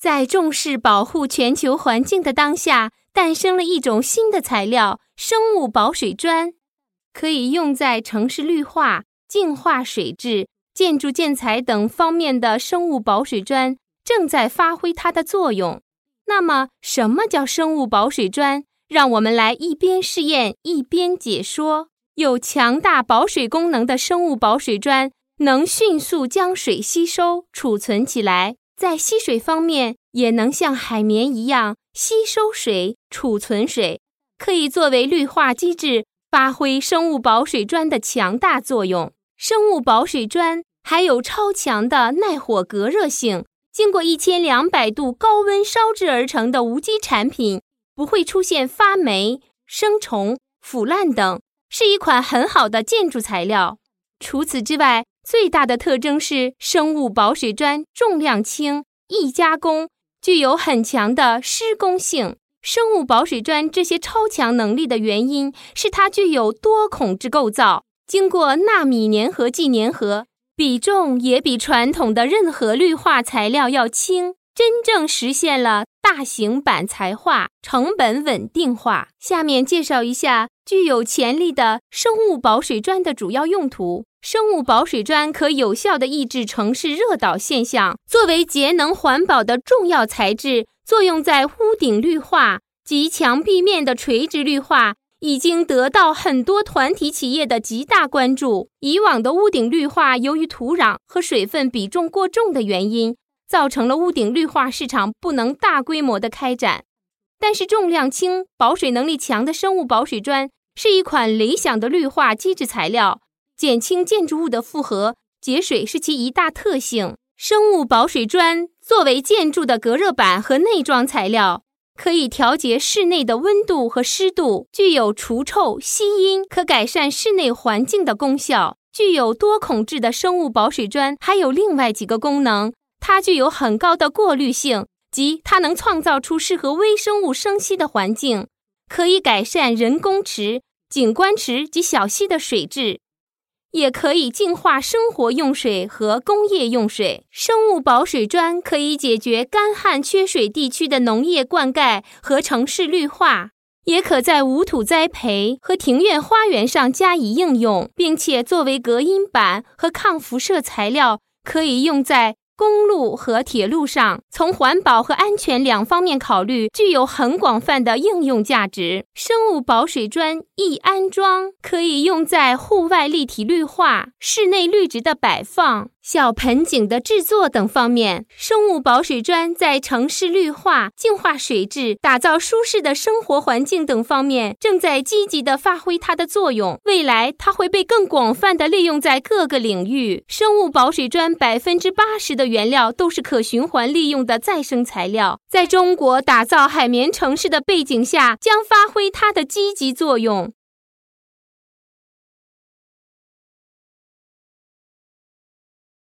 在重视保护全球环境的当下，诞生了一种新的材料——生物保水砖，可以用在城市绿化、净化水质、建筑建材等方面的生物保水砖正在发挥它的作用。那么，什么叫生物保水砖？让我们来一边试验一边解说。有强大保水功能的生物保水砖能迅速将水吸收、储存起来。在吸水方面，也能像海绵一样吸收水、储存水，可以作为绿化机制，发挥生物保水砖的强大作用。生物保水砖还有超强的耐火隔热性，经过一千两百度高温烧制而成的无机产品，不会出现发霉、生虫、腐烂等，是一款很好的建筑材料。除此之外，最大的特征是生物保水砖重量轻、易加工，具有很强的施工性。生物保水砖这些超强能力的原因是它具有多孔质构造，经过纳米粘合剂粘合，比重也比传统的任何氯化材料要轻，真正实现了大型板材化、成本稳定化。下面介绍一下具有潜力的生物保水砖的主要用途。生物保水砖可有效地抑制城市热岛现象。作为节能环保的重要材质，作用在屋顶绿化及墙壁面的垂直绿化，已经得到很多团体企业的极大关注。以往的屋顶绿化，由于土壤和水分比重过重的原因，造成了屋顶绿化市场不能大规模的开展。但是，重量轻、保水能力强的生物保水砖是一款理想的绿化基质材料。减轻建筑物的负荷，节水是其一大特性。生物保水砖作为建筑的隔热板和内装材料，可以调节室内的温度和湿度，具有除臭、吸音、可改善室内环境的功效。具有多孔质的生物保水砖还有另外几个功能：它具有很高的过滤性，即它能创造出适合微生物生息的环境，可以改善人工池、景观池及小溪的水质。也可以净化生活用水和工业用水。生物保水砖可以解决干旱缺水地区的农业灌溉和城市绿化，也可在无土栽培和庭院花园上加以应用，并且作为隔音板和抗辐射材料，可以用在。公路和铁路上，从环保和安全两方面考虑，具有很广泛的应用价值。生物保水砖易安装，可以用在户外立体绿化、室内绿植的摆放。小盆景的制作等方面，生物保水砖在城市绿化、净化水质、打造舒适的生活环境等方面正在积极地发挥它的作用。未来，它会被更广泛地利用在各个领域。生物保水砖百分之八十的原料都是可循环利用的再生材料，在中国打造海绵城市的背景下，将发挥它的积极作用。